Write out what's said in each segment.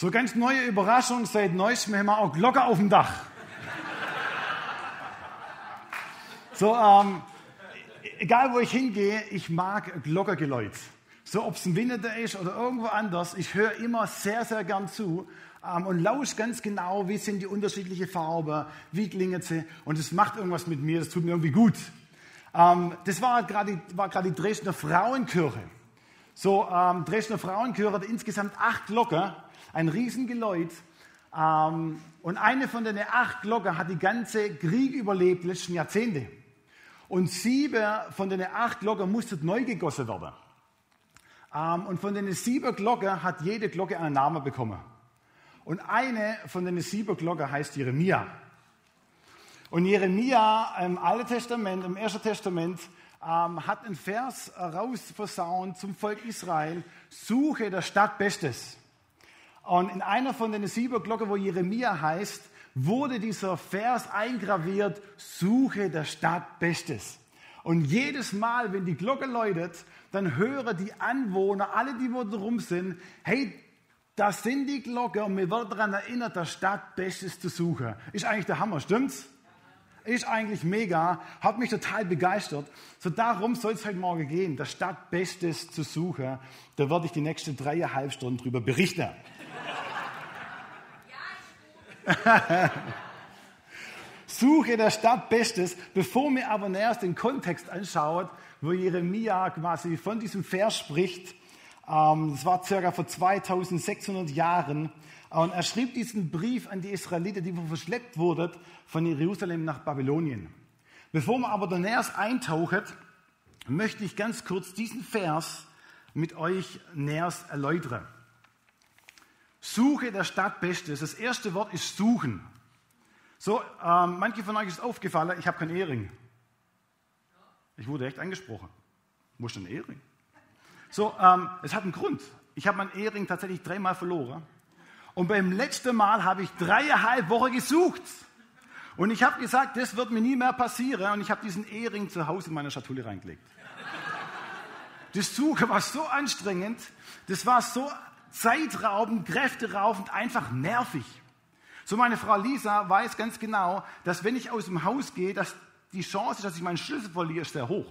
So ganz neue Überraschung, seit neuestem haben wir auch Glocke auf dem Dach. So, ähm, egal wo ich hingehe, ich mag Glockergeläut. So, ob es ein Winter ist oder irgendwo anders, ich höre immer sehr, sehr gern zu ähm, und lausche ganz genau, wie sind die unterschiedlichen Farben, wie klingen sie und es macht irgendwas mit mir, das tut mir irgendwie gut. Ähm, das war gerade war die Dresdner Frauenkirche. So, ähm, Dresdner Frauenkirche hat insgesamt acht Glocken, ein Riesengeläut. Ähm, und eine von den acht Glocken hat die ganze Krieg überlebt, letzten Jahrzehnte. Und sieben von den acht Glocken mussten neu gegossen werden. Ähm, und von den sieben Glocken hat jede Glocke einen Namen bekommen. Und eine von den sieben Glocken heißt Jeremia. Und Jeremia im Alten Testament, im Ersten Testament, ähm, hat einen Vers rausversaunt zum Volk Israel: Suche der Stadt Bestes. Und in einer von den sieben Glocken, wo Jeremia heißt, wurde dieser Vers eingraviert: Suche der Stadt Bestes. Und jedes Mal, wenn die Glocke läutet, dann hören die Anwohner, alle, die wo drum sind, hey, das sind die Glocken und mir wird daran erinnert, der Stadt Bestes zu suchen. Ist eigentlich der Hammer, stimmt's? Ist eigentlich mega, hat mich total begeistert. So darum soll es heute Morgen gehen, der Stadt Bestes zu suchen. Da werde ich die nächsten dreieinhalb Stunden drüber berichten. Suche der Stadt Bestes, bevor mir aber näher den Kontext anschaut, wo Jeremia quasi von diesem Vers spricht. Ähm, das war circa vor 2600 Jahren. Und er schrieb diesen Brief an die Israeliten, die verschleppt wurden von Jerusalem nach Babylonien. Bevor man aber da näher eintaucht, möchte ich ganz kurz diesen Vers mit euch näher erläutern. Suche der Stadt Bestes. Das erste Wort ist suchen. So, ähm, manche von euch ist aufgefallen, ich habe keinen Ehering. Ich wurde echt angesprochen. Muss ein Ehering? So, ähm, es hat einen Grund. Ich habe meinen Ehering tatsächlich dreimal verloren. Und beim letzten Mal habe ich dreieinhalb Wochen gesucht. Und ich habe gesagt, das wird mir nie mehr passieren. Und ich habe diesen Ehering zu Hause in meine Schatulle reingelegt. Das Suchen war so anstrengend, das war so zeitraubend, kräfteraubend, einfach nervig. So meine Frau Lisa weiß ganz genau, dass wenn ich aus dem Haus gehe, dass die Chance, dass ich meinen Schlüssel verliere, ist sehr hoch.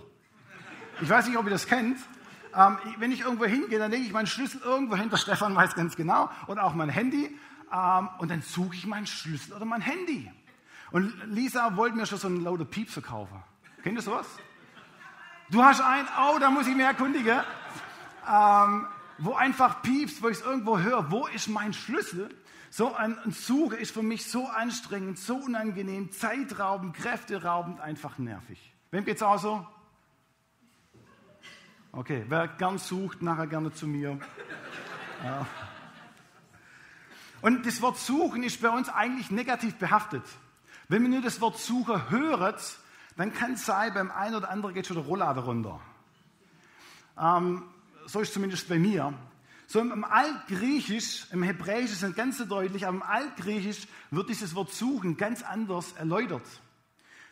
Ich weiß nicht, ob ihr das kennt. Ähm, wenn ich irgendwo hingehe, dann lege ich meinen Schlüssel irgendwo hin. Der Stefan weiß ganz genau. Und auch mein Handy. Ähm, und dann suche ich meinen Schlüssel oder mein Handy. Und Lisa wollte mir schon so einen lauter Piepser kaufen. Kennt ihr sowas? Du hast einen, oh, da muss ich mich erkundigen. Ähm, wo einfach piepst, wo ich es irgendwo höre, wo ist mein Schlüssel? So ein Suche ist für mich so anstrengend, so unangenehm, zeitraubend, kräfteraubend, einfach nervig. Wem geht's auch so? Okay, wer gern sucht, nachher gerne zu mir. Ja. Und das Wort suchen ist bei uns eigentlich negativ behaftet. Wenn man nur das Wort Suche hört, dann kann es sein, beim einen oder anderen geht schon der Rolllader runter. Ähm, so ist zumindest bei mir. So im Altgriechisch, im Hebräisch ist es ganz deutlich, aber im Altgriechisch wird dieses Wort suchen ganz anders erläutert.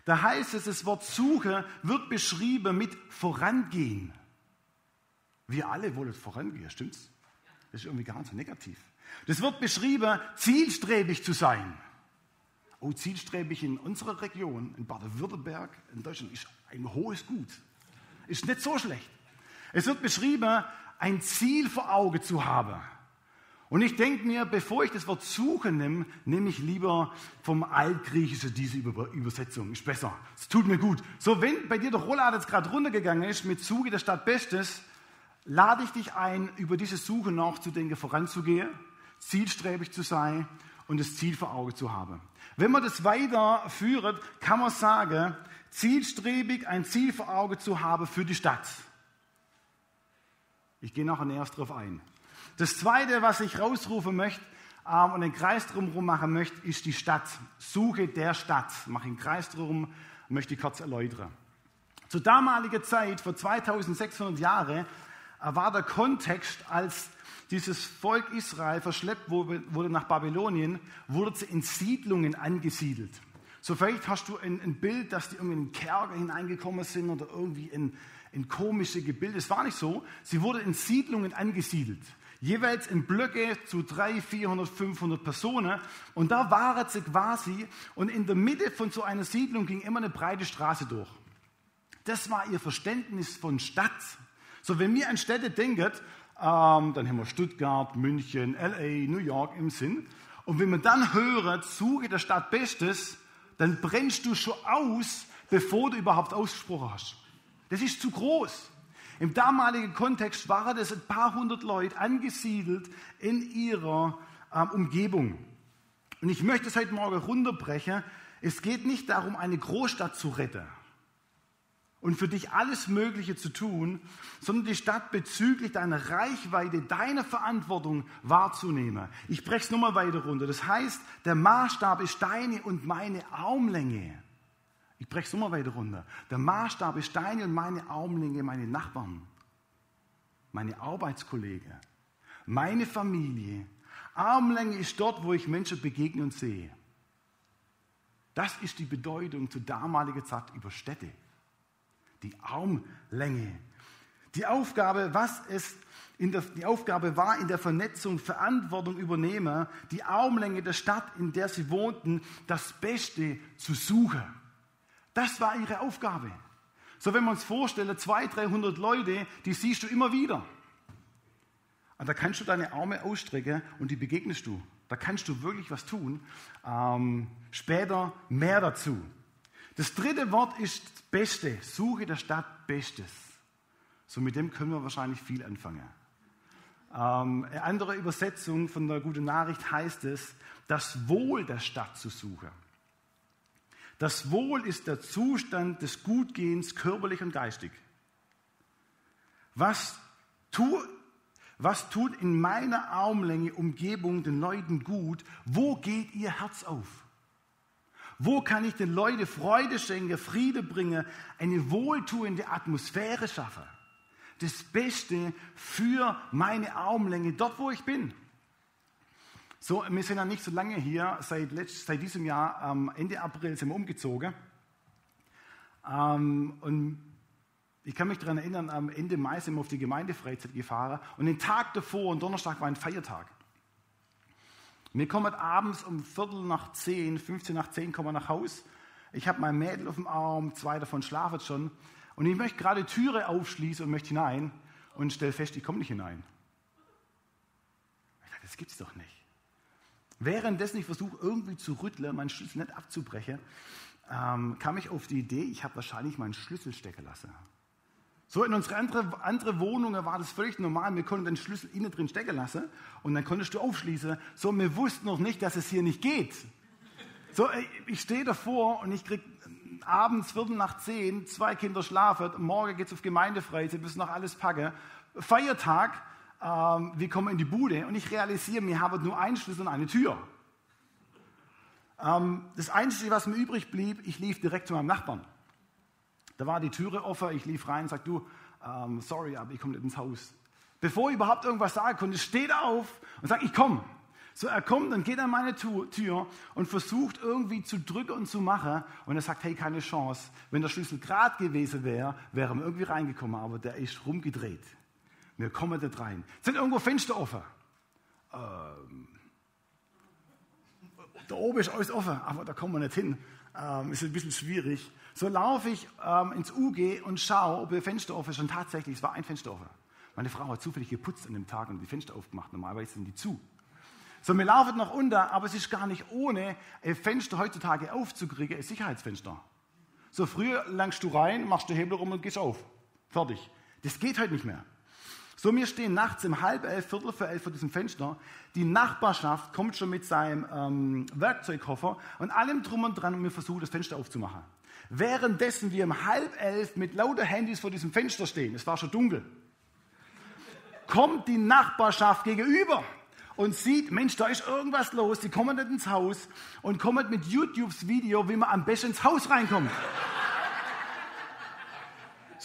Da heißt es, das Wort suche wird beschrieben mit vorangehen. Wir alle wollen vorangehen, stimmt's? Das ist irgendwie gar nicht so negativ. Das wird beschrieben, zielstrebig zu sein. Oh, zielstrebig in unserer Region, in Baden-Württemberg, in Deutschland, ist ein hohes Gut. Ist nicht so schlecht. Es wird beschrieben, ein Ziel vor Auge zu haben. Und ich denke mir, bevor ich das Wort suchen nehme, nehme ich lieber vom Altgriechischen diese Übersetzung. Ist besser. Es tut mir gut. So, wenn bei dir der Rolllader jetzt gerade runtergegangen ist mit Suche der Stadt Bestes, lade ich dich ein, über diese Suche nachzudenken, voranzugehen, zielstrebig zu sein und das Ziel vor Auge zu haben. Wenn man das weiterführt, kann man sagen, zielstrebig ein Ziel vor Auge zu haben für die Stadt. Ich gehe nachher näher darauf ein. Das Zweite, was ich rausrufen möchte ähm, und einen Kreis drumherum machen möchte, ist die Stadt. Suche der Stadt. Mache einen Kreis drum, möchte ich kurz erläutern. Zur damaligen Zeit, vor 2600 Jahren, war der Kontext, als dieses Volk Israel verschleppt wurde nach Babylonien, wurde sie in Siedlungen angesiedelt. So vielleicht hast du ein, ein Bild, dass die irgendwie in einen Kerker hineingekommen sind oder irgendwie in, in komische Gebilde. Es war nicht so. Sie wurde in Siedlungen angesiedelt. jeweils in Blöcke zu 300, 400, 500 Personen. Und da waren sie quasi und in der Mitte von so einer Siedlung ging immer eine breite Straße durch. Das war ihr Verständnis von Stadt. So, wenn wir an Städte denken, ähm, dann haben wir Stuttgart, München, LA, New York im Sinn. Und wenn man dann hört, suche der Stadt Bestes, dann brennst du schon aus, bevor du überhaupt ausgesprochen hast. Das ist zu groß. Im damaligen Kontext waren das ein paar hundert Leute angesiedelt in ihrer ähm, Umgebung. Und ich möchte es heute Morgen runterbrechen. Es geht nicht darum, eine Großstadt zu retten und für dich alles Mögliche zu tun, sondern die Stadt bezüglich deiner Reichweite, deiner Verantwortung wahrzunehmen. Ich breche es nochmal weiter runter. Das heißt, der Maßstab ist deine und meine Armlänge. Ich breche es nochmal weiter runter. Der Maßstab ist deine und meine Armlänge, meine Nachbarn, meine Arbeitskollegen, meine Familie. Armlänge ist dort, wo ich Menschen begegne und sehe. Das ist die Bedeutung zur damaligen Zeit über Städte die Armlänge. Die Aufgabe, was es in der, die Aufgabe war, in der Vernetzung Verantwortung übernehmen, die Armlänge der Stadt, in der sie wohnten, das Beste zu suchen. Das war ihre Aufgabe. So, wenn wir uns vorstellen, 200, 300 Leute, die siehst du immer wieder. Und da kannst du deine Arme ausstrecken und die begegnest du. Da kannst du wirklich was tun. Ähm, später mehr dazu. Das dritte Wort ist Beste. Suche der Stadt Bestes. So mit dem können wir wahrscheinlich viel anfangen. Ähm, eine andere Übersetzung von der guten Nachricht heißt es, das Wohl der Stadt zu suchen. Das Wohl ist der Zustand des Gutgehens körperlich und geistig. Was, tu, was tut in meiner Armlänge Umgebung den Leuten gut? Wo geht ihr Herz auf? Wo kann ich den Leuten Freude schenken, Friede bringen, eine wohltuende Atmosphäre schaffen? Das Beste für meine Armlänge, dort wo ich bin. So, wir sind ja nicht so lange hier, seit, letzt, seit diesem Jahr, ähm, Ende April sind wir umgezogen. Ähm, und ich kann mich daran erinnern, am Ende Mai sind wir auf die Gemeindefreizeit gefahren und den Tag davor, und Donnerstag war ein Feiertag. Wir kommen abends um Viertel nach zehn, 15 nach zehn kommen wir nach Haus. Ich habe mein Mädel auf dem Arm, zwei davon schlafen schon. Und ich möchte gerade Türe aufschließen und möchte hinein und stelle fest, ich komme nicht hinein. Ich dachte, das gibt's doch nicht. Währenddessen ich versuche, irgendwie zu rütteln, meinen Schlüssel nicht abzubrechen, ähm, kam ich auf die Idee, ich habe wahrscheinlich meinen Schlüssel stecken lassen. So in unsere andere, andere Wohnungen war das völlig normal. Wir konnten den Schlüssel innen drin stecken lassen und dann konntest du aufschließen. So, wir wussten noch nicht, dass es hier nicht geht. So, ich stehe davor und ich krieg abends Viertel nach zehn, zwei Kinder schlafen, morgen geht es auf Gemeindefreizeit, müssen noch alles packen. Feiertag, ähm, wir kommen in die Bude und ich realisiere, wir haben nur einen Schlüssel und eine Tür. Ähm, das Einzige, was mir übrig blieb, ich lief direkt zu meinem Nachbarn. Da war die Türe offen, ich lief rein und sagte, du, ähm, sorry, aber ich komme nicht ins Haus. Bevor ich überhaupt irgendwas sagen konnte, steht er auf und sagt, ich komme. So, er kommt und geht an meine Tür und versucht irgendwie zu drücken und zu machen. Und er sagt, hey, keine Chance. Wenn der Schlüssel gerade gewesen wäre, wäre er irgendwie reingekommen, aber der ist rumgedreht. Wir kommen nicht rein. Sind irgendwo Fenster offen? Ähm, da oben ist alles offen, aber da kommen wir nicht hin. Ähm, ist ein bisschen schwierig. So laufe ich ähm, ins UG und schaue, ob der Fenster offen ist. Und tatsächlich, es war ein Fenster offen. Meine Frau hat zufällig geputzt an dem Tag und die Fenster aufgemacht. Normalerweise sind die zu. So, wir laufen nach unten, aber es ist gar nicht ohne, ein Fenster heutzutage aufzukriegen, ein Sicherheitsfenster. So, früher langst du rein, machst den Hebel rum und gehst auf. Fertig. Das geht heute nicht mehr. So, wir stehen nachts um halb elf, viertel für elf vor diesem Fenster. Die Nachbarschaft kommt schon mit seinem ähm, Werkzeugkoffer und allem drum und dran und wir versuchen, das Fenster aufzumachen. Währenddessen wir um halb elf mit lauter Handys vor diesem Fenster stehen, es war schon dunkel, kommt die Nachbarschaft gegenüber und sieht, Mensch, da ist irgendwas los. Die kommen nicht ins Haus und kommen mit YouTubes Video, wie man am besten ins Haus reinkommt.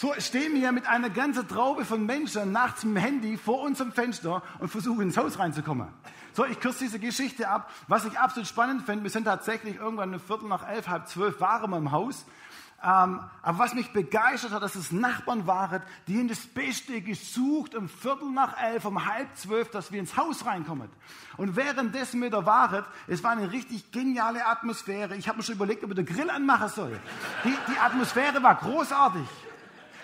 So stehen wir mit einer ganzen Traube von Menschen nachts mit dem Handy vor unserem Fenster und versuchen ins Haus reinzukommen. So, ich kürze diese Geschichte ab. Was ich absolut spannend finde, wir sind tatsächlich irgendwann eine Viertel nach elf, halb zwölf waren wir im Haus. Ähm, aber was mich begeistert hat, dass es Nachbarn waren, die in das Beste gesucht, um Viertel nach elf, um halb zwölf, dass wir ins Haus reinkommen. Und währenddessen mit der Wahrheit, es war eine richtig geniale Atmosphäre. Ich habe mir schon überlegt, ob ich den Grill anmachen soll. Die, die Atmosphäre war großartig.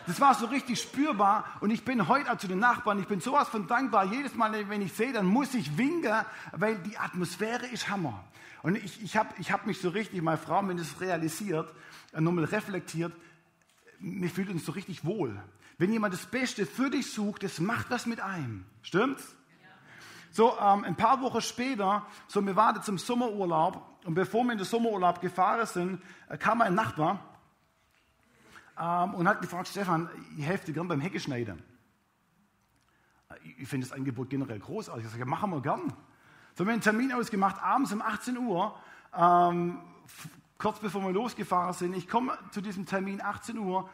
Das war so richtig spürbar und ich bin heute auch zu den Nachbarn, ich bin sowas von dankbar. Jedes Mal, wenn ich sehe, dann muss ich winken, weil die Atmosphäre ist Hammer. Und ich, ich habe ich hab mich so richtig, meine Frau, wenn das realisiert, äh, nochmal reflektiert, mir fühlt uns so richtig wohl. Wenn jemand das Beste für dich sucht, das macht was mit einem. Stimmt's? So, ähm, ein paar Wochen später, so wir warten zum Sommerurlaub und bevor wir in den Sommerurlaub gefahren sind, äh, kam ein Nachbar ähm, und hat gefragt, Stefan, ich helfe dir gern beim Hecke Ich finde das Angebot generell großartig. Ich sage, machen wir gern. So haben wir einen Termin ausgemacht, abends um 18 Uhr, ähm, kurz bevor wir losgefahren sind. Ich komme zu diesem Termin 18 Uhr.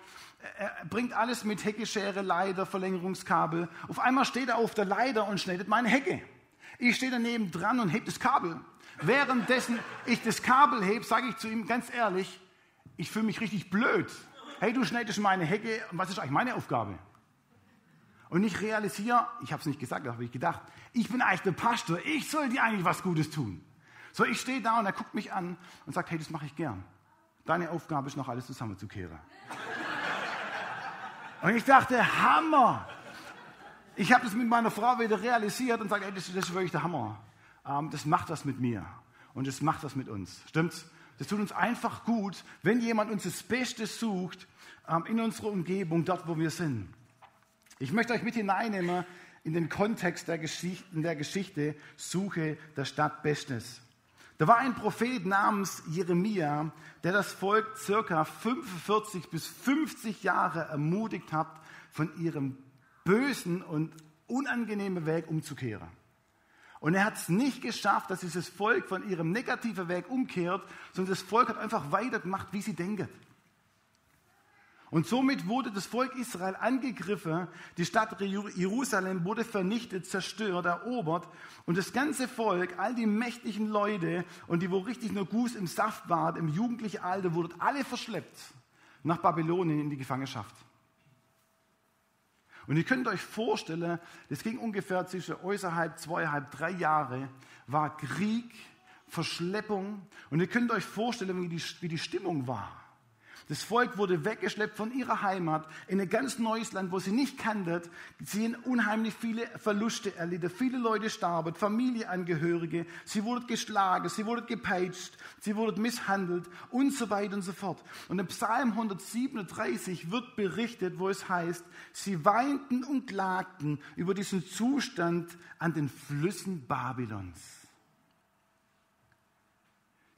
Er bringt alles mit Heckeschere, Leiter, Verlängerungskabel. Auf einmal steht er auf der Leiter und schneidet meine Hecke. Ich stehe daneben dran und heb das Kabel. Währenddessen ich das Kabel heb, sage ich zu ihm ganz ehrlich, ich fühle mich richtig blöd hey, du schneidest meine Hecke, was ist eigentlich meine Aufgabe? Und ich realisiere, ich habe es nicht gesagt, aber ich gedacht, ich bin eigentlich der Pastor, ich soll dir eigentlich was Gutes tun. So, ich stehe da und er guckt mich an und sagt, hey, das mache ich gern. Deine Aufgabe ist noch alles zusammenzukehren. und ich dachte, Hammer! Ich habe das mit meiner Frau wieder realisiert und sage, hey, das, das ist wirklich der Hammer. Ähm, das macht was mit mir und das macht was mit uns. Stimmt's? Das tut uns einfach gut, wenn jemand uns das Beste sucht in unserer Umgebung, dort, wo wir sind. Ich möchte euch mit hineinnehmen in den Kontext der Geschichte, der Geschichte Suche der Stadt Bestes. Da war ein Prophet namens Jeremia, der das Volk circa 45 bis 50 Jahre ermutigt hat, von ihrem bösen und unangenehmen Weg umzukehren. Und er hat es nicht geschafft, dass dieses Volk von ihrem negativen Weg umkehrt, sondern das Volk hat einfach weitergemacht, wie sie denken. Und somit wurde das Volk Israel angegriffen, die Stadt Jerusalem wurde vernichtet, zerstört, erobert und das ganze Volk, all die mächtigen Leute und die, wo richtig nur Guß im Saft waren, im jugendlichen Alter, wurden alle verschleppt nach Babylonien in die Gefangenschaft. Und ihr könnt euch vorstellen, das ging ungefähr zwischen äußerhalb, zweieinhalb, drei Jahre, war Krieg, Verschleppung. Und ihr könnt euch vorstellen, wie die, wie die Stimmung war. Das Volk wurde weggeschleppt von ihrer Heimat in ein ganz neues Land, wo sie nicht kannten. Sie haben unheimlich viele Verluste erlitten. Viele Leute starben, Familienangehörige. Sie wurden geschlagen, sie wurden gepeitscht, sie wurden misshandelt und so weiter und so fort. Und im Psalm 137 wird berichtet, wo es heißt, sie weinten und klagten über diesen Zustand an den Flüssen Babylons.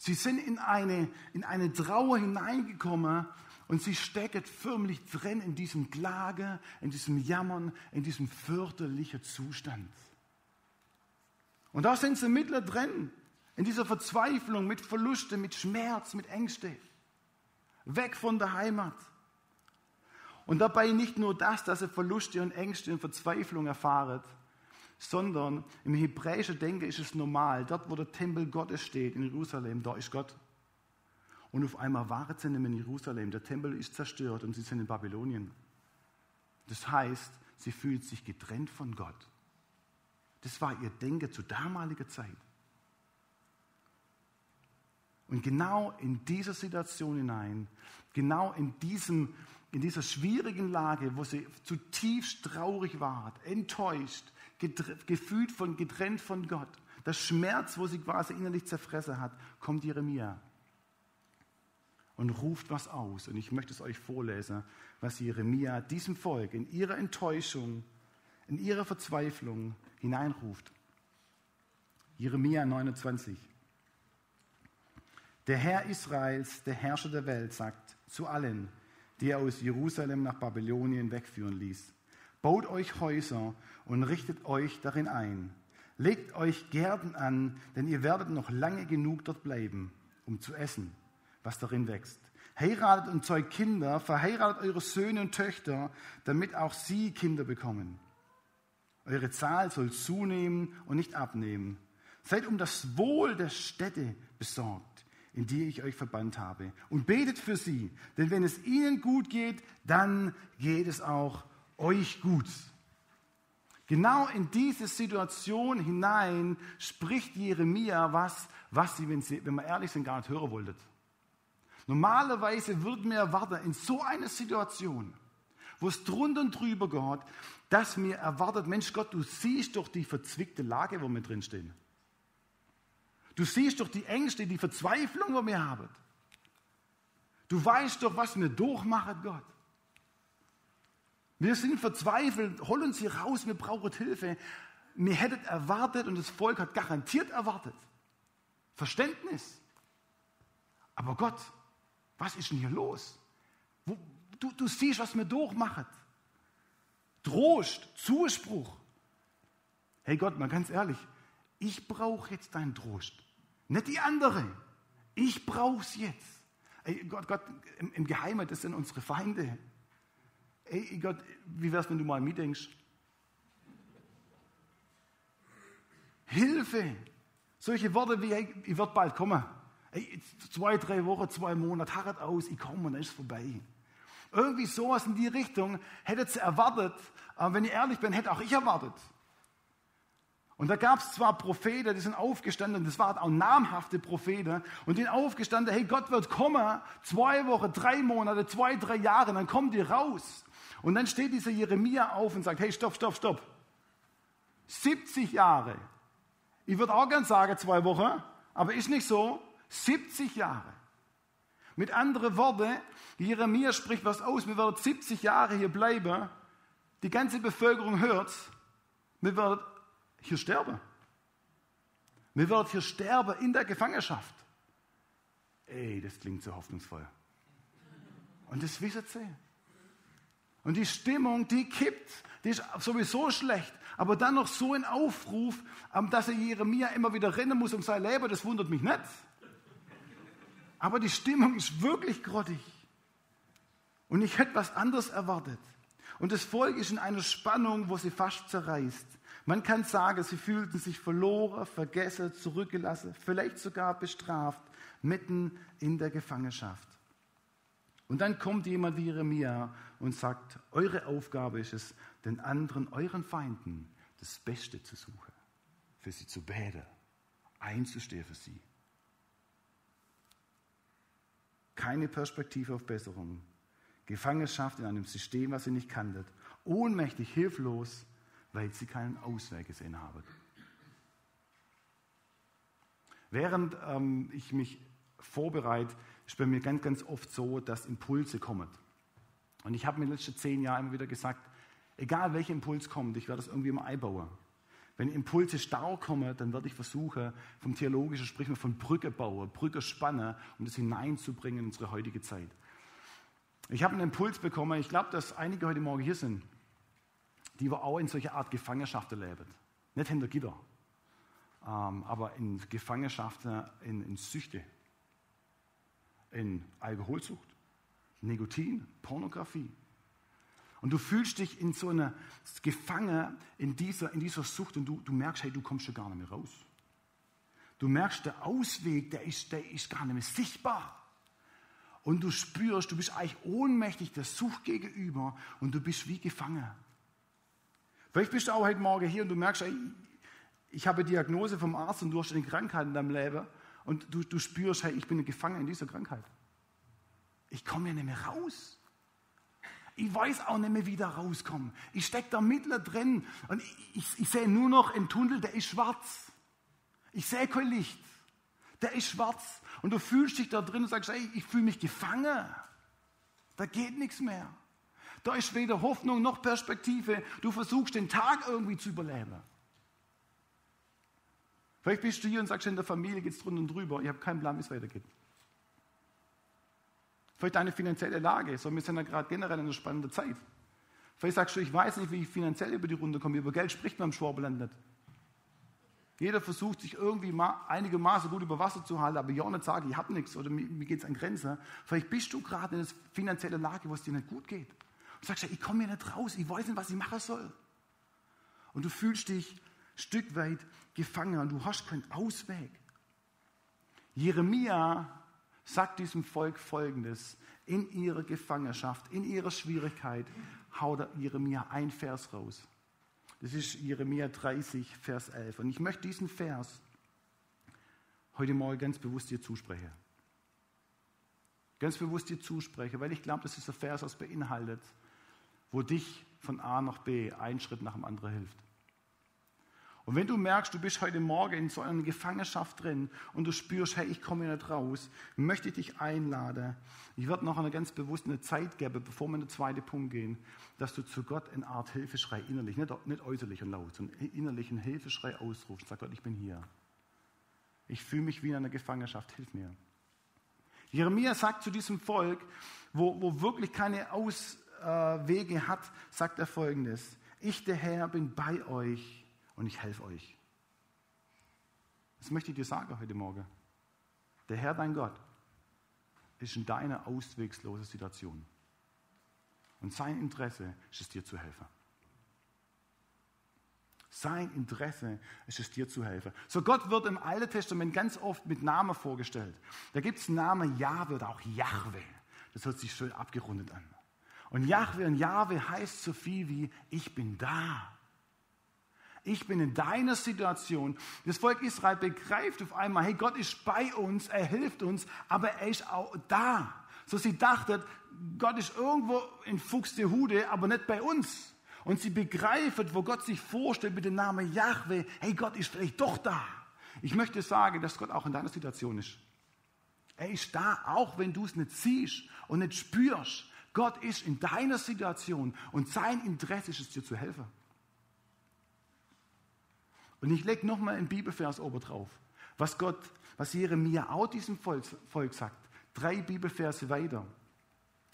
Sie sind in eine, in eine Trauer hineingekommen und sie stecken förmlich drin in diesem Klage, in diesem Jammern, in diesem fürchterlichen Zustand. Und da sind sie mittler drin, in dieser Verzweiflung, mit Verluste, mit Schmerz, mit Ängste. Weg von der Heimat. Und dabei nicht nur das, dass sie Verluste und Ängste und Verzweiflung erfahren, sondern im hebräischen Denken ist es normal. Dort, wo der Tempel Gottes steht, in Jerusalem, da ist Gott. Und auf einmal waren sie nicht mehr in Jerusalem. Der Tempel ist zerstört und sie sind in Babylonien. Das heißt, sie fühlt sich getrennt von Gott. Das war ihr Denken zu damaliger Zeit. Und genau in dieser Situation hinein, genau in, diesem, in dieser schwierigen Lage, wo sie zutiefst traurig war, enttäuscht, gefühlt von, getrennt von Gott. Der Schmerz, wo sie quasi innerlich zerfressen hat, kommt Jeremia und ruft was aus. Und ich möchte es euch vorlesen, was Jeremia diesem Volk in ihrer Enttäuschung, in ihrer Verzweiflung hineinruft. Jeremia 29. Der Herr Israels, der Herrscher der Welt, sagt zu allen, die er aus Jerusalem nach Babylonien wegführen ließ, Baut euch Häuser und richtet euch darin ein. Legt euch Gärten an, denn ihr werdet noch lange genug dort bleiben, um zu essen, was darin wächst. Heiratet und zeugt Kinder, verheiratet eure Söhne und Töchter, damit auch sie Kinder bekommen. Eure Zahl soll zunehmen und nicht abnehmen. Seid um das Wohl der Städte besorgt. in die ich euch verbannt habe. Und betet für sie, denn wenn es ihnen gut geht, dann geht es auch euch gut. Genau in diese Situation hinein spricht Jeremia was, was sie, wenn, sie, wenn wir ehrlich sind, gar nicht hören wolltet. Normalerweise würden wir erwarten, in so einer Situation, wo es drunter und drüber geht, dass mir erwartet, Mensch Gott, du siehst doch die verzwickte Lage, wo wir drinstehen. Du siehst doch die Ängste, die Verzweiflung, wo wir haben. Du weißt doch, was wir durchmachen, Gott. Wir sind verzweifelt, hol uns hier raus, wir brauchen Hilfe. Wir hätten erwartet und das Volk hat garantiert erwartet. Verständnis. Aber Gott, was ist denn hier los? Wo, du, du siehst, was wir durchmachen. Trost, Zuspruch. Hey Gott, mal ganz ehrlich, ich brauche jetzt deinen Trost. Nicht die andere. Ich brauche es jetzt. Ey Gott, Gott, im, im Geheimen, das sind unsere Feinde. Ey Gott, wie wär's, wenn du mal mitdenkst? Hilfe! Solche Worte wie, hey, ich werde bald kommen. Ey, zwei, drei Wochen, zwei Monate, harret aus, ich komme und dann ist es vorbei. Irgendwie sowas in die Richtung hättet ihr erwartet, aber wenn ich ehrlich bin, hätte auch ich erwartet. Und da gab es zwar Propheten, die sind aufgestanden, das waren auch namhafte Propheten, und die sind aufgestanden, hey, Gott wird kommen, zwei Wochen, drei Monate, zwei, drei Jahre, dann kommt ihr raus. Und dann steht dieser Jeremia auf und sagt, hey, stopp, stopp, stopp. 70 Jahre. Ich würde auch gern sagen, zwei Wochen, aber ist nicht so. 70 Jahre. Mit anderen Worten, Jeremia spricht was aus, wir werden 70 Jahre hier bleiben, die ganze Bevölkerung hört, wir werden hier sterben. Wir werden hier sterben in der Gefangenschaft. Ey, das klingt so hoffnungsvoll. Und das wissen sie. Und die Stimmung, die kippt, die ist sowieso schlecht. Aber dann noch so ein Aufruf, ähm, dass er Jeremia immer wieder rennen muss um sein Leben, das wundert mich nicht. Aber die Stimmung ist wirklich grottig. Und ich hätte was anderes erwartet. Und das Volk ist in einer Spannung, wo sie fast zerreißt. Man kann sagen, sie fühlten sich verloren, vergessen, zurückgelassen, vielleicht sogar bestraft, mitten in der Gefangenschaft. Und dann kommt jemand wie Jeremia und sagt, eure Aufgabe ist es, den anderen, euren Feinden, das Beste zu suchen, für sie zu beten, einzustehen für sie. Keine Perspektive auf Besserung, Gefangenschaft in einem System, was sie nicht kanntet, ohnmächtig, hilflos, weil sie keinen Ausweg gesehen haben. Während ähm, ich mich vorbereite, ist bei mir ganz, ganz oft so, dass Impulse kommen. Und ich habe mir in den letzten zehn Jahren immer wieder gesagt, egal welcher Impuls kommt, ich werde das irgendwie immer einbauen. Wenn Impulse stark kommen, dann werde ich versuchen, vom Theologischen spricht man von Brücke bauen, Brücke spannen, um das hineinzubringen in unsere heutige Zeit. Ich habe einen Impuls bekommen, ich glaube, dass einige heute Morgen hier sind, die wir auch in solcher Art Gefangenschaft erleben. Nicht hinter Gitter, ähm, aber in Gefangenschaft, in, in Süchte, in Alkoholsucht, Nikotin, Pornografie. Und du fühlst dich in so einer Gefangen in dieser, in dieser Sucht und du, du merkst, hey, du kommst schon gar nicht mehr raus. Du merkst, der Ausweg, der ist, der ist gar nicht mehr sichtbar. Und du spürst, du bist eigentlich ohnmächtig der Sucht gegenüber und du bist wie gefangen. Vielleicht bist du auch heute Morgen hier und du merkst, ey, ich habe Diagnose vom Arzt und du hast eine Krankheit in deinem Leben und du, du spürst, hey, ich bin gefangen in dieser Krankheit. Ich komme hier nicht mehr raus. Ich weiß auch nicht mehr, wie da rauskommen. Ich stecke da mitten drin und ich, ich, ich sehe nur noch einen Tunnel, der ist schwarz. Ich sehe kein Licht. Der ist schwarz. Und du fühlst dich da drin und sagst, ey, ich fühle mich gefangen. Da geht nichts mehr. Da ist weder Hoffnung noch Perspektive. Du versuchst den Tag irgendwie zu überleben. Vielleicht bist du hier und sagst, in der Familie geht es drunter und drüber. Ich habe keinen Plan, wie es weitergeht. Vielleicht deine finanzielle Lage. So, wir sind ja gerade generell in einer spannenden Zeit. Vielleicht sagst du, ich weiß nicht, wie ich finanziell über die Runde komme. Über Geld spricht man im Schwabenland nicht. Jeder versucht, sich irgendwie einigermaßen gut über Wasser zu halten, aber ja nicht sagen, ich habe nichts oder mir, geht es an Grenzen. Vielleicht bist du gerade in einer finanziellen Lage, wo es dir nicht gut geht. Und sagst, ich komme hier nicht raus, ich weiß nicht, was ich machen soll. Und du fühlst dich Stück weit gefangen und du hast keinen Ausweg. Jeremia sagt diesem Volk Folgendes. In ihrer Gefangenschaft, in ihrer Schwierigkeit haut er Jeremia ein Vers raus. Das ist Jeremia 30, Vers 11. Und ich möchte diesen Vers heute Morgen ganz bewusst dir zusprechen. Ganz bewusst dir zusprechen, weil ich glaube, dass dieser Vers was beinhaltet, wo dich von A nach B ein Schritt nach dem anderen hilft. Und wenn du merkst, du bist heute Morgen in so einer Gefangenschaft drin und du spürst, hey, ich komme nicht raus, möchte ich dich einladen. Ich werde noch eine ganz bewusst eine Zeit geben, bevor wir in den zweiten Punkt gehen, dass du zu Gott eine Art Hilfeschrei innerlich, nicht, nicht äußerlich und laut, sondern innerlich einen Hilfeschrei ausrufst. Sag Gott, ich bin hier. Ich fühle mich wie in einer Gefangenschaft, hilf mir. Jeremia sagt zu diesem Volk, wo, wo wirklich keine Auswege hat, sagt er folgendes. Ich, der Herr, bin bei euch und ich helfe euch. Das möchte ich dir sagen heute Morgen. Der Herr, dein Gott, ist in deiner auswegslosen Situation. Und sein Interesse ist es, dir zu helfen. Sein Interesse ist es, dir zu helfen. So Gott wird im Alten Testament ganz oft mit Namen vorgestellt. Da gibt es Namen Jahwe oder auch Jahwe. Das hört sich schön abgerundet an. Und Jahwe und Jahwe heißt so viel wie, ich bin da. Ich bin in deiner Situation. Das Volk Israel begreift auf einmal, hey, Gott ist bei uns, er hilft uns, aber er ist auch da. So sie dachten, Gott ist irgendwo in Fuchs der Hude, aber nicht bei uns. Und sie begreifen, wo Gott sich vorstellt mit dem Namen Yahweh, hey, Gott ist vielleicht doch da. Ich möchte sagen, dass Gott auch in deiner Situation ist. Er ist da, auch wenn du es nicht siehst und nicht spürst. Gott ist in deiner Situation und sein Interesse ist es, dir zu helfen. Und ich lege nochmal einen Bibelvers oben drauf, was Gott, was Jeremia auch diesem Volk, Volk sagt. Drei Bibelverse weiter.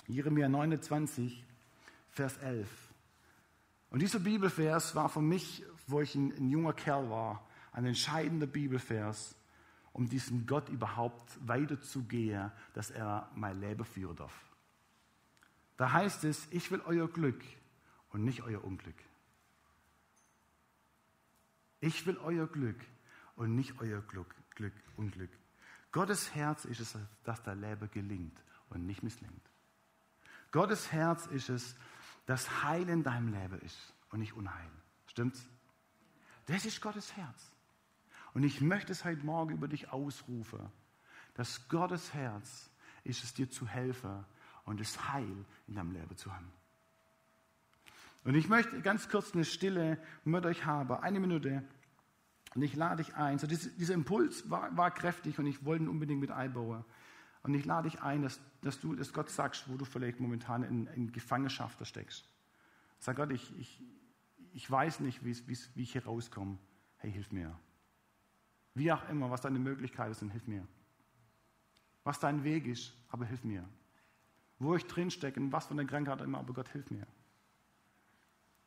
Jeremia 29, Vers 11. Und dieser Bibelvers war für mich, wo ich ein, ein junger Kerl war, ein entscheidender Bibelvers, um diesem Gott überhaupt weiterzugehen, dass er mein Leben führen darf. Da heißt es, ich will euer Glück und nicht euer Unglück. Ich will euer Glück und nicht euer Glück, Glück, Unglück. Gottes Herz ist es, dass der Leben gelingt und nicht misslingt. Gottes Herz ist es, dass Heil in deinem Leben ist und nicht Unheil. Stimmt's? Das ist Gottes Herz. Und ich möchte es heute Morgen über dich ausrufen, dass Gottes Herz ist es, dir zu helfen und das Heil in deinem Leben zu haben. Und ich möchte ganz kurz eine Stille mit euch haben, eine Minute. Und ich lade dich ein. So dieser, dieser Impuls war, war, kräftig und ich wollte ihn unbedingt mit einbauen. Und ich lade dich ein, dass, dass du das Gott sagst, wo du vielleicht momentan in, in Gefangenschaft steckst. Sag Gott, ich, ich, ich weiß nicht, wie ich hier rauskomme. Hey, hilf mir. Wie auch immer, was deine Möglichkeiten sind, hilf mir. Was dein Weg ist, aber hilf mir. Wo ich drinstecke und was von der Krankheit immer, aber Gott, hilf mir.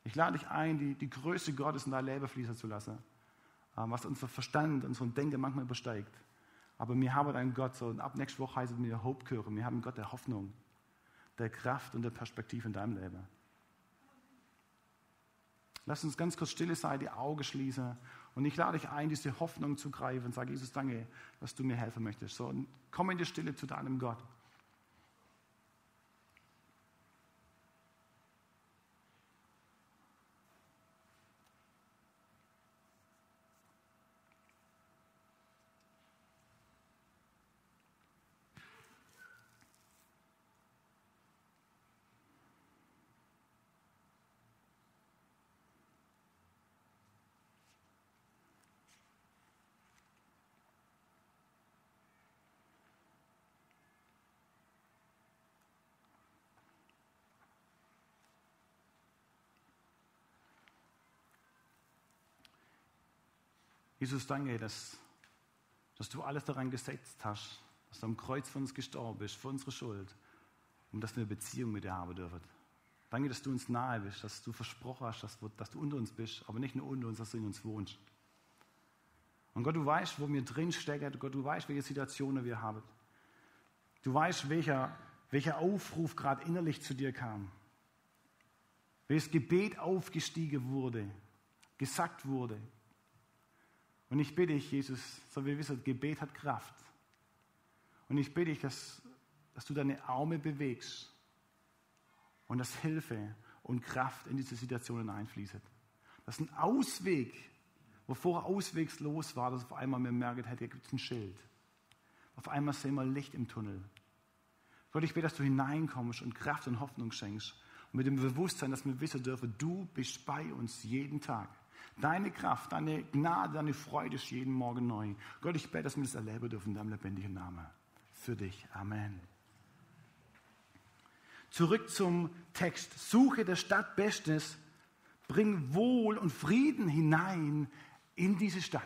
Ich lade dich ein, die, die Größe Gottes in dein Leben fließen zu lassen, ähm, was unser Verstand, unser Denken manchmal übersteigt. Aber wir haben einen Gott, so, und ab nächste Woche heißt es mir Hope Kirche, wir haben Gott der Hoffnung, der Kraft und der Perspektive in deinem Leben. Lass uns ganz kurz stille sein, die Augen schließen. Und ich lade dich ein, diese Hoffnung zu greifen und sage, Jesus, danke, dass du mir helfen möchtest. So, komm in die Stille zu deinem Gott. Jesus, danke, dass, dass du alles daran gesetzt hast, dass du am Kreuz für uns gestorben bist, für unsere Schuld, um dass wir eine Beziehung mit dir haben dürfen. Danke, dass du uns nahe bist, dass du versprochen hast, dass, dass du unter uns bist, aber nicht nur unter uns, dass du in uns wohnst. Und Gott, du weißt, wo wir drinstecken. Gott, du weißt, welche Situationen wir haben. Du weißt, welcher, welcher Aufruf gerade innerlich zu dir kam. Welches Gebet aufgestiegen wurde, gesagt wurde, und ich bitte dich, Jesus, so wie wir wissen, Gebet hat Kraft. Und ich bitte dich, dass, dass du deine Arme bewegst und dass Hilfe und Kraft in diese Situation hineinfließt. Dass ein Ausweg, wo vorher auswegslos war, dass auf einmal mir merkt, hey, hier gibt es ein Schild. Auf einmal sehen wir Licht im Tunnel. Gott, ich bete, dass du hineinkommst und Kraft und Hoffnung schenkst. Und mit dem Bewusstsein, dass wir wissen dürfen, du bist bei uns jeden Tag. Deine Kraft, deine Gnade, deine Freude ist jeden Morgen neu. Gott, ich bete, dass wir das erleben dürfen in deinem lebendigen Namen. Für dich. Amen. Zurück zum Text. Suche der Stadt Bestes, bring Wohl und Frieden hinein in diese Stadt.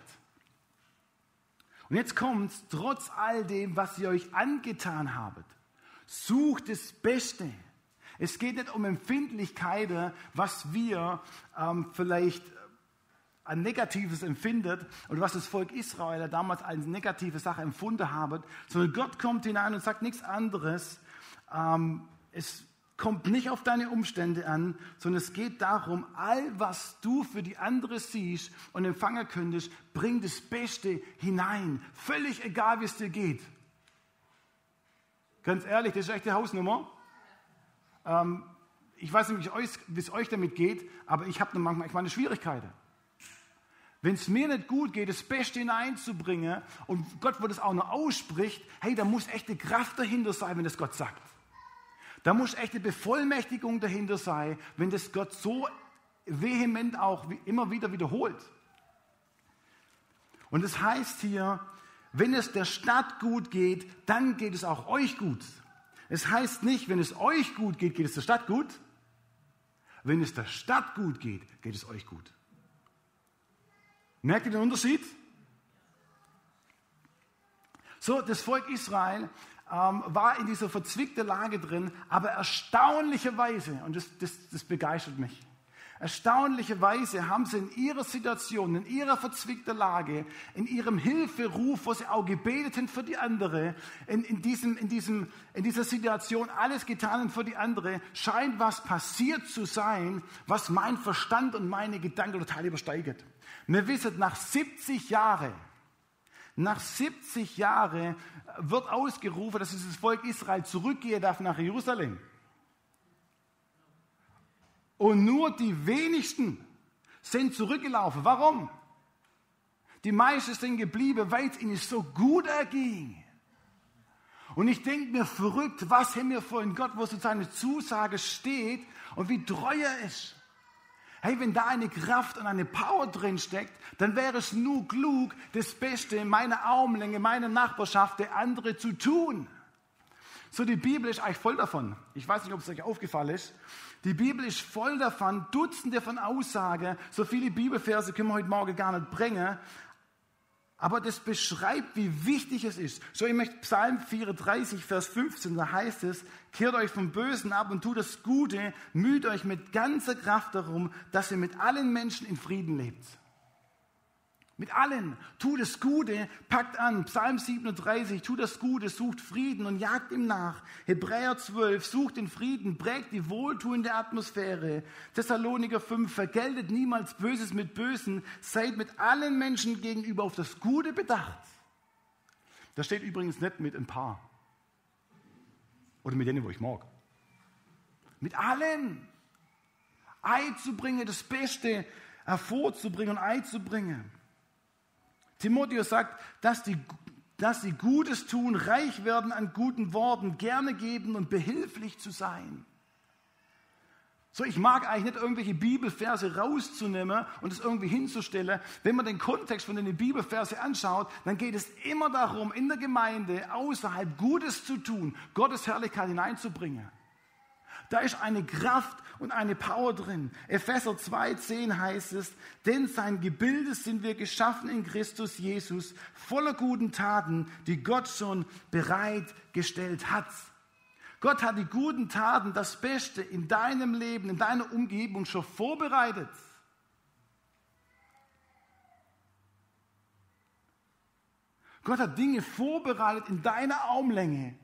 Und jetzt kommt trotz all dem, was ihr euch angetan habt, sucht das Beste. Es geht nicht um Empfindlichkeiten, was wir ähm, vielleicht ein Negatives empfindet und was das Volk Israel damals als negative Sache empfunden hat, sondern Gott kommt hinein und sagt nichts anderes. Ähm, es kommt nicht auf deine Umstände an, sondern es geht darum, all was du für die andere siehst und empfangen könntest, bring das Beste hinein. Völlig egal, wie es dir geht. Ganz ehrlich, das ist echt die Hausnummer. Ähm, ich weiß nicht, wie es euch damit geht, aber ich habe manchmal meine Schwierigkeiten. Wenn es mir nicht gut geht, das Beste hineinzubringen und Gott, wo das auch noch ausspricht, hey, da muss echte Kraft dahinter sein, wenn das Gott sagt. Da muss echte Bevollmächtigung dahinter sein, wenn das Gott so vehement auch immer wieder wiederholt. Und es das heißt hier, wenn es der Stadt gut geht, dann geht es auch euch gut. Es heißt nicht, wenn es euch gut geht, geht es der Stadt gut. Wenn es der Stadt gut geht, geht es euch gut. Merkt ihr den Unterschied? So, das Volk Israel ähm, war in dieser verzwickten Lage drin, aber erstaunlicherweise, und das, das, das begeistert mich, Erstaunlicherweise haben sie in ihrer Situation, in ihrer verzwickten Lage, in ihrem Hilferuf, wo sie auch gebeten für die andere, in, in, diesem, in, diesem, in dieser Situation alles getan für die andere, scheint was passiert zu sein, was mein Verstand und meine Gedanken total übersteigt. Wir wissen, nach 70 Jahren, nach 70 Jahren wird ausgerufen, dass dieses Volk Israel zurückgehen darf nach Jerusalem. Und nur die wenigsten sind zurückgelaufen. Warum? Die meisten sind geblieben, weil es ihnen so gut erging. Und ich denke mir verrückt, was haben wir vor in Gott, wo so seine Zusage steht und wie treu er ist. Hey, wenn da eine Kraft und eine Power drin steckt, dann wäre es nur klug, das Beste in meiner Armlänge, meiner Nachbarschaft, der andere zu tun. So, die Bibel ist eigentlich voll davon. Ich weiß nicht, ob es euch aufgefallen ist. Die Bibel ist voll davon, Dutzende von Aussagen. So viele Bibelverse können wir heute Morgen gar nicht bringen. Aber das beschreibt, wie wichtig es ist. So, ich möchte Psalm 34, Vers 15, da heißt es, kehrt euch vom Bösen ab und tut das Gute, müht euch mit ganzer Kraft darum, dass ihr mit allen Menschen in Frieden lebt. Mit allen. Tut das Gute, packt an. Psalm 37, tut das Gute, sucht Frieden und jagt ihm nach. Hebräer 12, sucht den Frieden, prägt die wohltuende Atmosphäre. Thessaloniker 5, vergeltet niemals Böses mit Bösen, seid mit allen Menschen gegenüber auf das Gute bedacht. Das steht übrigens nicht mit ein paar. Oder mit denen, wo ich mag. Mit allen. Ei zu bringen, das Beste hervorzubringen und Ei zu bringen. Timotheus sagt, dass die, dass sie Gutes tun, reich werden an guten Worten, gerne geben und behilflich zu sein. So, ich mag eigentlich nicht irgendwelche Bibelverse rauszunehmen und es irgendwie hinzustellen. Wenn man den Kontext von den Bibelverse anschaut, dann geht es immer darum, in der Gemeinde außerhalb Gutes zu tun, Gottes Herrlichkeit hineinzubringen. Da ist eine Kraft und eine Power drin. Epheser 2,10 heißt es, denn sein Gebilde sind wir geschaffen in Christus Jesus, voller guten Taten, die Gott schon bereitgestellt hat. Gott hat die guten Taten, das Beste in deinem Leben, in deiner Umgebung schon vorbereitet. Gott hat Dinge vorbereitet in deiner Armlänge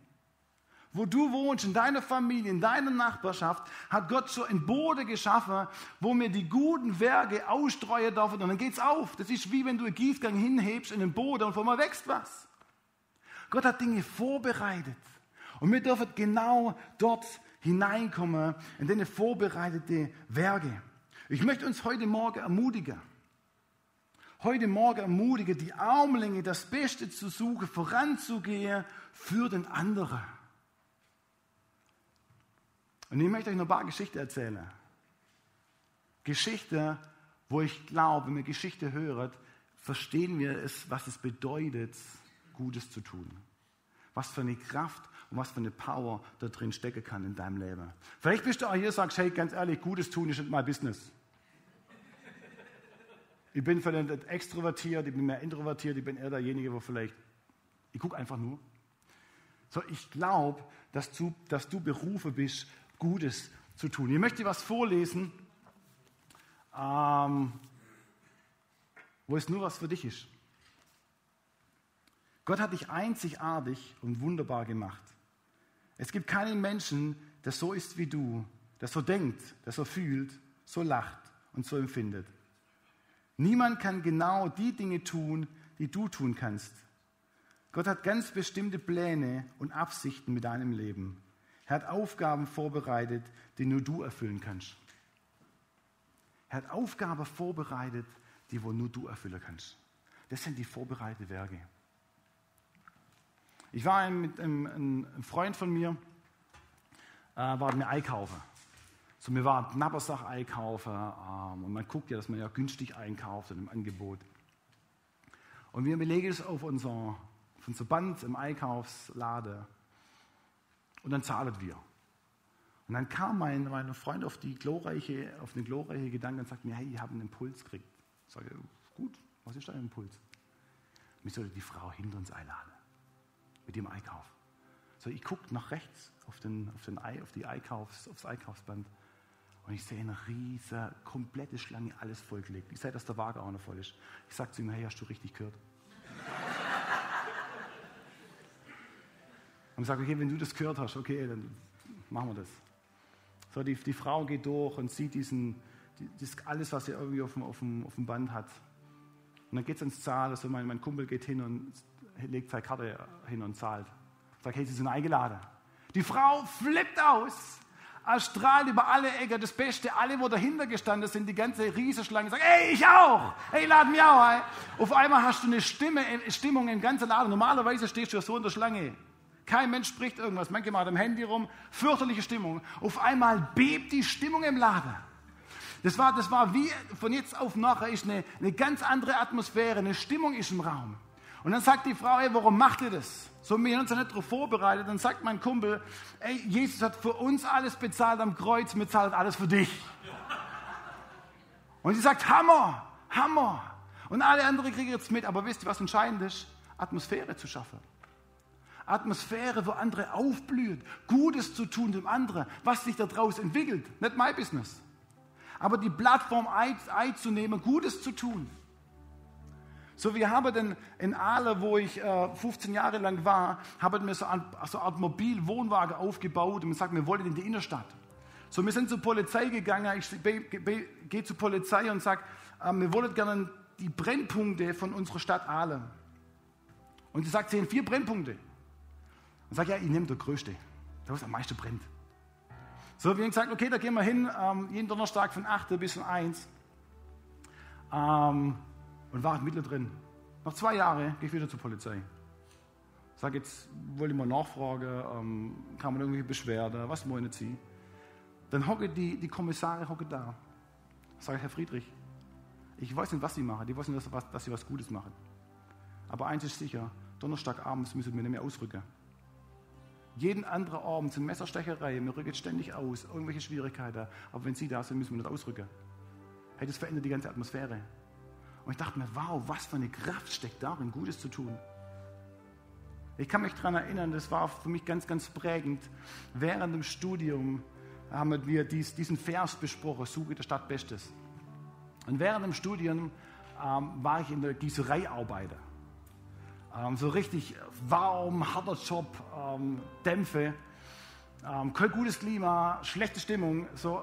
wo du wohnst, in deiner Familie, in deiner Nachbarschaft, hat Gott so ein Boden geschaffen, wo wir die guten Werke ausstreuen dürfen und dann geht's auf. Das ist wie wenn du einen Gießgang hinhebst in den Boden und vor mal wächst was. Gott hat Dinge vorbereitet. Und wir dürfen genau dort hineinkommen, in deine vorbereitete Werke. Ich möchte uns heute Morgen ermutigen. Heute Morgen ermutigen, die Armlinge, das Beste zu suchen, voranzugehen für den anderen. Und ich möchte euch noch ein paar Geschichten erzählen. Geschichte, wo ich glaube, wenn wir Geschichte hören, verstehen wir es, was es bedeutet, Gutes zu tun. Was für eine Kraft und was für eine Power da drin stecken kann in deinem Leben. Vielleicht bist du auch hier und sagst, hey, ganz ehrlich, Gutes tun ist nicht mein Business. Ich bin vielleicht extrovertiert, ich bin mehr introvertiert, ich bin eher derjenige, wo vielleicht, ich gucke einfach nur. So, ich glaube, dass du, dass du berufen bist, Gutes zu tun. Ich möchte was vorlesen, ähm, wo es nur was für dich ist. Gott hat dich einzigartig und wunderbar gemacht. Es gibt keinen Menschen, der so ist wie du, der so denkt, der so fühlt, so lacht und so empfindet. Niemand kann genau die Dinge tun, die du tun kannst. Gott hat ganz bestimmte Pläne und Absichten mit deinem Leben. Er hat Aufgaben vorbereitet, die nur du erfüllen kannst. Er hat Aufgaben vorbereitet, die wohl nur du erfüllen kannst. Das sind die vorbereiteten Werke. Ich war mit einem, einem Freund von mir, äh, war mir einkaufen. So, mir war Knappersach einkaufen ähm, und man guckt ja, dass man ja günstig einkauft und im Angebot. Und wir belegen es auf unser, auf unser Band im Einkaufsladen und dann zahlen wir. Und dann kam mein, mein Freund auf, die glorreiche, auf den glorreichen Gedanken und sagt mir, hey, ich habe einen Impuls gekriegt. Ich sage, gut, was ist dein Impuls? Mich sollte die Frau hinter uns einladen mit dem Einkauf. So, ich gucke nach rechts auf, den, auf, den, auf die Einkaufs, aufs Einkaufsband und ich sehe eine riesige, komplette Schlange, alles vollgelegt. Ich sehe, dass der Wagen auch noch voll ist. Ich sage zu ihm, hey, hast du richtig gehört? Und sage, okay, wenn du das gehört hast, okay, dann machen wir das. So, die, die Frau geht durch und sieht diesen, die, das, alles, was sie irgendwie auf dem, auf dem, auf dem Band hat. Und dann geht es ins Zahl, also mein, mein Kumpel geht hin und legt seine Karte hin und zahlt. Sagt, hey, Sie sind eingeladen. Die Frau flippt aus, strahlt über alle Ecken das Beste. Alle, wo dahinter gestanden sind, die ganze Riesenschlange, sagt, hey, ich auch. Hey, lad mich auch ein. Auf einmal hast du eine Stimme, Stimmung im ganzen Laden. Normalerweise stehst du ja so in der Schlange. Kein Mensch spricht irgendwas. Manche machen am Handy rum. Fürchterliche Stimmung. Auf einmal bebt die Stimmung im Laden. Das war, das war wie von jetzt auf nachher ist eine, eine ganz andere Atmosphäre, eine Stimmung ist im Raum. Und dann sagt die Frau, ey, warum macht ihr das? So, wir haben uns ja nicht darauf vorbereitet. Dann sagt mein Kumpel, ey, Jesus hat für uns alles bezahlt am Kreuz, zahlen alles für dich. Und sie sagt, Hammer, Hammer. Und alle anderen kriegen jetzt mit. Aber wisst ihr, was entscheidend ist? Atmosphäre zu schaffen. Atmosphäre, wo andere aufblühen, Gutes zu tun dem anderen, was sich daraus entwickelt. Nicht mein Business. Aber die Plattform einzunehmen, Gutes zu tun. So, wir haben dann in Aale, wo ich äh, 15 Jahre lang war, haben wir so eine so Art Mobilwohnwagen aufgebaut und wir sagten, wir wollen in die Innenstadt. So, wir sind zur Polizei gegangen, ich gehe zur Polizei und sage, äh, wir wollen gerne die Brennpunkte von unserer Stadt Aale. Und sie sagt, sie haben vier Brennpunkte. Und sage, ja, ich nehme der größte, wo es am meisten brennt. So, wir haben gesagt, okay, da gehen wir hin, ähm, jeden Donnerstag von 8 bis 1. Ähm, und war mittendrin. Nach zwei Jahren gehe ich wieder zur Polizei. Sag jetzt, wollte ich mal nachfragen, ähm, kann man irgendwelche Beschwerde, was wollen Sie? Dann hocke die, die Kommissare hocke da. Sag ich, Herr Friedrich, ich weiß nicht, was Sie machen. Die wissen, dass, dass Sie was Gutes machen. Aber eins ist sicher, Donnerstagabends müssen wir nicht mehr ausrücken. Jeden anderen Abend sind Messerstecherei, wir rücken ständig aus, irgendwelche Schwierigkeiten. Aber wenn Sie da sind, müssen wir nicht ausrücken. Hey, das verändert die ganze Atmosphäre. Und ich dachte mir, wow, was für eine Kraft steckt darin, Gutes zu tun. Ich kann mich daran erinnern, das war für mich ganz, ganz prägend. Während dem Studium haben wir dies, diesen Vers besprochen, Suche der Stadt Bestes. Und während dem Studium ähm, war ich in der Gießerei Arbeiter. Ähm, so richtig warm, harter Job, ähm, Dämpfe, ähm, kein gutes Klima, schlechte Stimmung. So,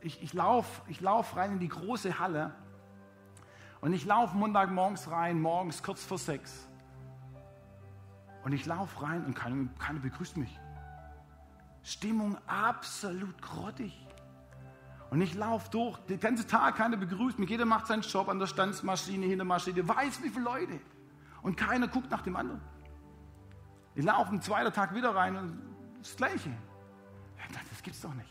ich, ich laufe ich lauf rein in die große Halle und ich laufe Montagmorgens rein, morgens kurz vor sechs. Und ich laufe rein und keiner, keiner begrüßt mich. Stimmung absolut grottig. Und ich laufe durch, den ganzen Tag keiner begrüßt mich. Jeder macht seinen Job an der Standsmaschine, hinter der Maschine, weiß wie viele Leute. Und keiner guckt nach dem anderen. Ich laufe am zweiten Tag wieder rein und das Gleiche. Das gibt's doch nicht.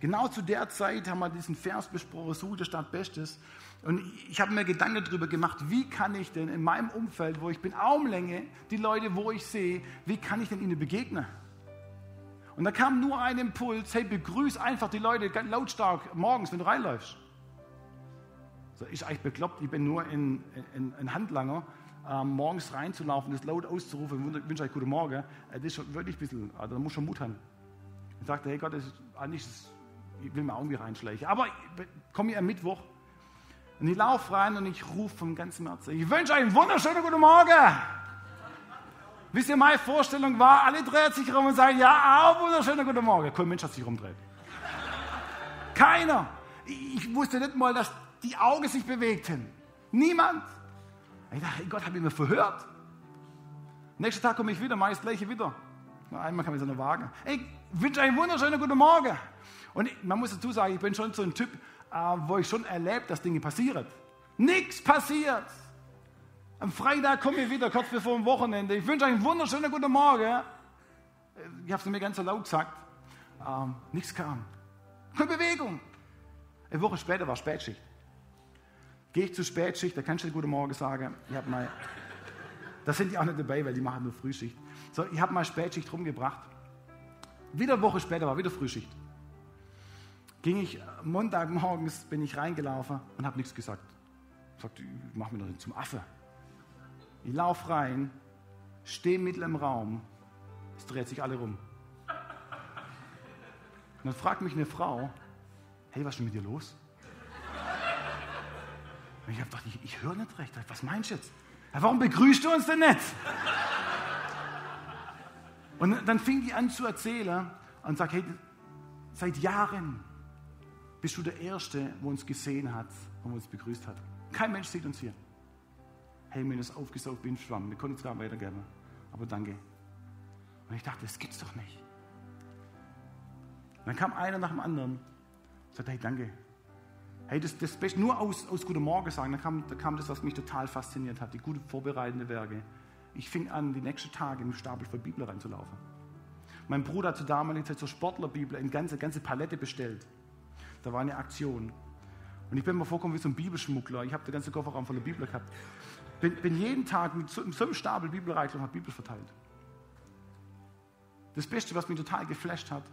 Genau zu der Zeit haben wir diesen Vers besprochen, suche der Stadt Bestes. Und ich habe mir Gedanken darüber gemacht, wie kann ich denn in meinem Umfeld, wo ich bin, Armlänge, die Leute, wo ich sehe, wie kann ich denn ihnen begegnen? Und da kam nur ein Impuls, hey, begrüß einfach die Leute lautstark morgens, wenn du reinläufst. So, ich eigentlich bekloppt, ich bin nur ein, ein, ein Handlanger, ähm, morgens reinzulaufen, das laut auszurufen, ich wünsche euch guten Morgen, das ist schon wirklich ein bisschen, also da muss schon Mut haben. Ich sagte, hey Gott, das ist, eigentlich, ich will mir irgendwie reinschleichen. Aber ich komme hier am Mittwoch und ich laufe rein und ich rufe vom ganzen Herzen, ich wünsche euch einen wunderschönen guten Morgen. Wisst ihr, meine Vorstellung war, alle drehen sich rum und sagen, ja, auch wunderschönen guten Morgen. Kein Mensch hat sich rumdreht. Keiner. Ich wusste nicht mal, dass die Augen sich bewegten. Niemand. Ich dachte, Gott, habe ich mir verhört. Nächsten Tag komme ich wieder, mache ich das gleiche wieder. Einmal kann ich so eine wagen. Ich wünsche einen wunderschönen guten Morgen. Und man muss dazu sagen, ich bin schon so ein Typ, äh, wo ich schon erlebt, dass Dinge passieren. Nichts passiert. Am Freitag komme ich wieder, kurz bevor dem Wochenende. Ich wünsche euch einen wunderschönen guten Morgen. Ich habe es mir ganz so laut gesagt. Ähm, nichts kam. Keine Bewegung. Eine Woche später war Spätschicht. Gehe ich zur Spätschicht, da kannst du guten Morgen sagen. Ich habe mal, das sind die auch nicht dabei, weil die machen nur Frühschicht. So, ich habe mal Spätschicht rumgebracht. Wieder eine Woche später war wieder Frühschicht. Ging ich Montagmorgens, bin ich reingelaufen und habe nichts gesagt. Ich sagte, ich mach mich doch zum Affe. Ich laufe rein, stehe mitten im Raum, es dreht sich alle rum. Und dann fragt mich eine Frau, hey, was ist denn mit dir los? Und ich habe gedacht, ich, ich höre nicht recht. Was meinst du jetzt? Ja, warum begrüßt du uns denn nicht? Und dann fing die an zu erzählen und sagt, hey, seit Jahren bist du der Erste, wo uns gesehen hat und uns begrüßt hat. Kein Mensch sieht uns hier. Hey, mir ist aufgesaugt wie ein Schwamm. Wir können es gar weitergeben. Aber danke. Und ich dachte, das gibt's doch nicht. Und dann kam einer nach dem anderen und sagte, hey, danke. Hey, das, das Beste, nur aus, aus Guten Morgen sagen, da kam, da kam das, was mich total fasziniert hat, die gute vorbereitende Werke. Ich fing an, die nächsten Tage im Stapel voll Bibel reinzulaufen. Mein Bruder hat zur damaligen Zeit zur Sportlerbibel eine ganze, ganze Palette bestellt. Da war eine Aktion. Und ich bin mir vorgekommen wie so ein Bibelschmuggler. Ich habe den ganzen Kofferraum voller Bibel gehabt. Bin, bin jeden Tag mit so, so einem Stapel Bibel reingelaufen und habe Bibel verteilt. Das Beste, was mich total geflasht hat,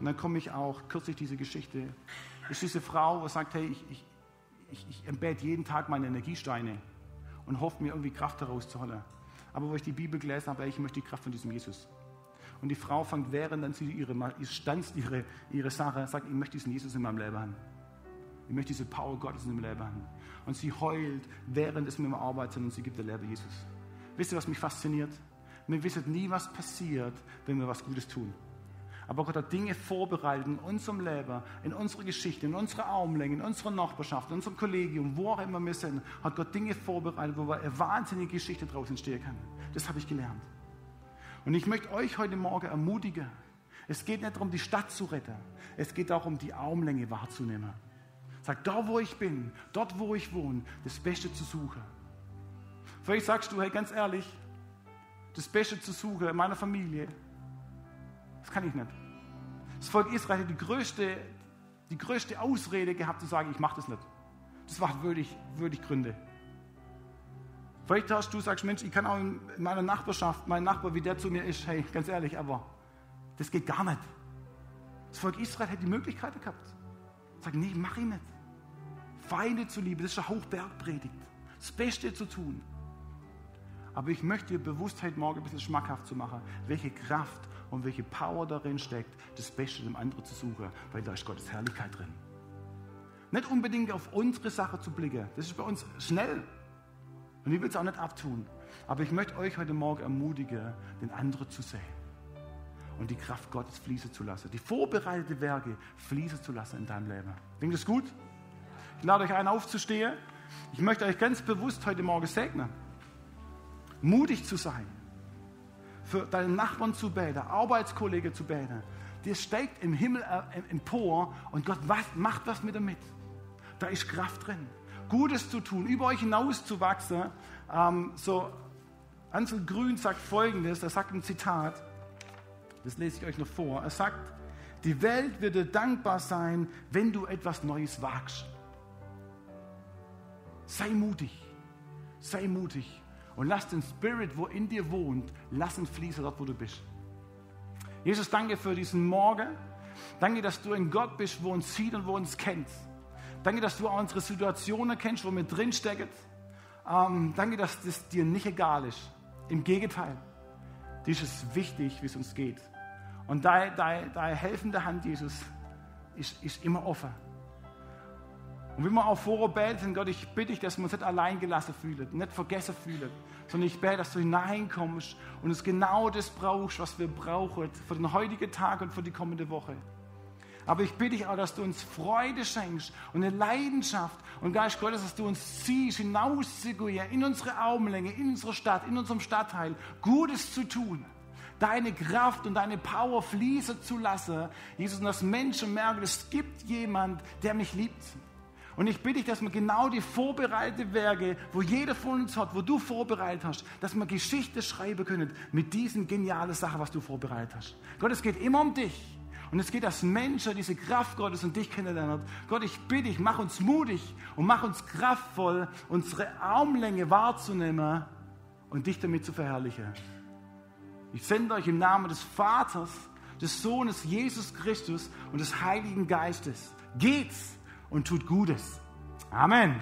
und dann komme ich auch, kürzlich diese Geschichte, ist diese Frau, die sagt, hey, ich, ich, ich, ich entbete jeden Tag meine Energiesteine und hoffe mir irgendwie Kraft daraus zu holen. Aber wo ich die Bibel gelesen habe, ich möchte die Kraft von diesem Jesus. Und die Frau fängt, während dann sie ihre, stanzt ihre, ihre Sache, sagt, ich möchte diesen Jesus in meinem Leben haben. Ich möchte diese Power Gottes in meinem Leben haben. Und sie heult, während es mit dem Arbeit und sie gibt der Leben Jesus. Wisst ihr, was mich fasziniert? Wir wissen nie, was passiert, wenn wir was Gutes tun. Aber Gott hat Dinge vorbereitet in unserem Leben, in unserer Geschichte, in unserer Armlänge, in unserer Nachbarschaft, in unserem Kollegium, wo auch immer wir sind, hat Gott Dinge vorbereitet, wo eine wahnsinnige Geschichte daraus entstehen kann. Das habe ich gelernt. Und ich möchte euch heute Morgen ermutigen. Es geht nicht darum, die Stadt zu retten. Es geht darum, die Armlänge wahrzunehmen. Sag, da wo ich bin, dort wo ich wohne, das Beste zu suchen. Vielleicht sagst du, hey, ganz ehrlich, das Beste zu suchen in meiner Familie, das kann ich nicht. Das Volk Israel hat die größte, die größte Ausrede gehabt, zu sagen, ich mache das nicht. Das war würdig, würdig Gründe. Vielleicht hast du sagst, Mensch, ich kann auch in meiner Nachbarschaft, mein Nachbar, wie der zu mir ist, hey, ganz ehrlich, aber das geht gar nicht. Das Volk Israel hätte die Möglichkeit gehabt. Sag, nee, mach ich nicht. Feinde zu lieben, das ist eine Hochbergpredigt. Das Beste zu tun. Aber ich möchte dir Bewusstheit morgen ein bisschen schmackhaft zu machen, welche Kraft und welche Power darin steckt, das Beste dem anderen zu suchen, weil da ist Gottes Herrlichkeit drin. Nicht unbedingt auf unsere Sache zu blicken, das ist bei uns schnell. Und ich will es auch nicht abtun. Aber ich möchte euch heute Morgen ermutigen, den anderen zu sehen und die Kraft Gottes fließen zu lassen, die vorbereitete Werke fließen zu lassen in deinem Leben. Klingt das gut? Ich lade euch ein, aufzustehen. Ich möchte euch ganz bewusst heute Morgen segnen, mutig zu sein für deinen Nachbarn zu beten, Arbeitskollege zu beten. Der steigt im Himmel äh, empor und Gott was, macht was mit damit. Da ist Kraft drin. Gutes zu tun, über euch hinaus zu wachsen. Ähm, so, Ansel Grün sagt folgendes: Er sagt ein Zitat, das lese ich euch noch vor. Er sagt, die Welt wird dir dankbar sein, wenn du etwas Neues wagst. Sei mutig, sei mutig und lass den Spirit, wo in dir wohnt, lass ihn fließen dort, wo du bist. Jesus, danke für diesen Morgen. Danke, dass du ein Gott bist, wo uns sieht und wo uns kennt. Danke, dass du auch unsere Situationen kennst, wo wir drinstecken. Ähm, danke, dass das dir nicht egal ist. Im Gegenteil, dir ist es wichtig, wie es uns geht. Und deine, deine, deine helfende Hand, Jesus, ist, ist immer offen. Und wie wir auch vorher beten, Gott, ich bitte dich, dass wir uns nicht allein gelassen fühlen, nicht vergessen fühlen, sondern ich bete, dass du hineinkommst und uns genau das brauchst, was wir brauchen für den heutigen Tag und für die kommende Woche. Aber ich bitte dich auch, dass du uns Freude schenkst und eine Leidenschaft und Geist Gottes, dass du uns ziehst, hinauszugehen in unsere Augenlänge, in unsere Stadt, in unserem Stadtteil, Gutes zu tun deine Kraft und deine Power fließen zu lassen, Jesus, und dass Menschen merken, es gibt jemand, der mich liebt. Und ich bitte dich, dass wir genau die vorbereiteten Werke, wo jeder von uns hat, wo du vorbereitet hast, dass wir Geschichte schreiben können mit diesen genialen Sachen, was du vorbereitet hast. Gott, es geht immer um dich. Und es geht, dass Menschen diese Kraft Gottes und dich kennenlernen. Gott, ich bitte dich, mach uns mutig und mach uns kraftvoll, unsere Armlänge wahrzunehmen und dich damit zu verherrlichen. Ich sende euch im Namen des Vaters, des Sohnes Jesus Christus und des Heiligen Geistes. Geht's und tut Gutes. Amen.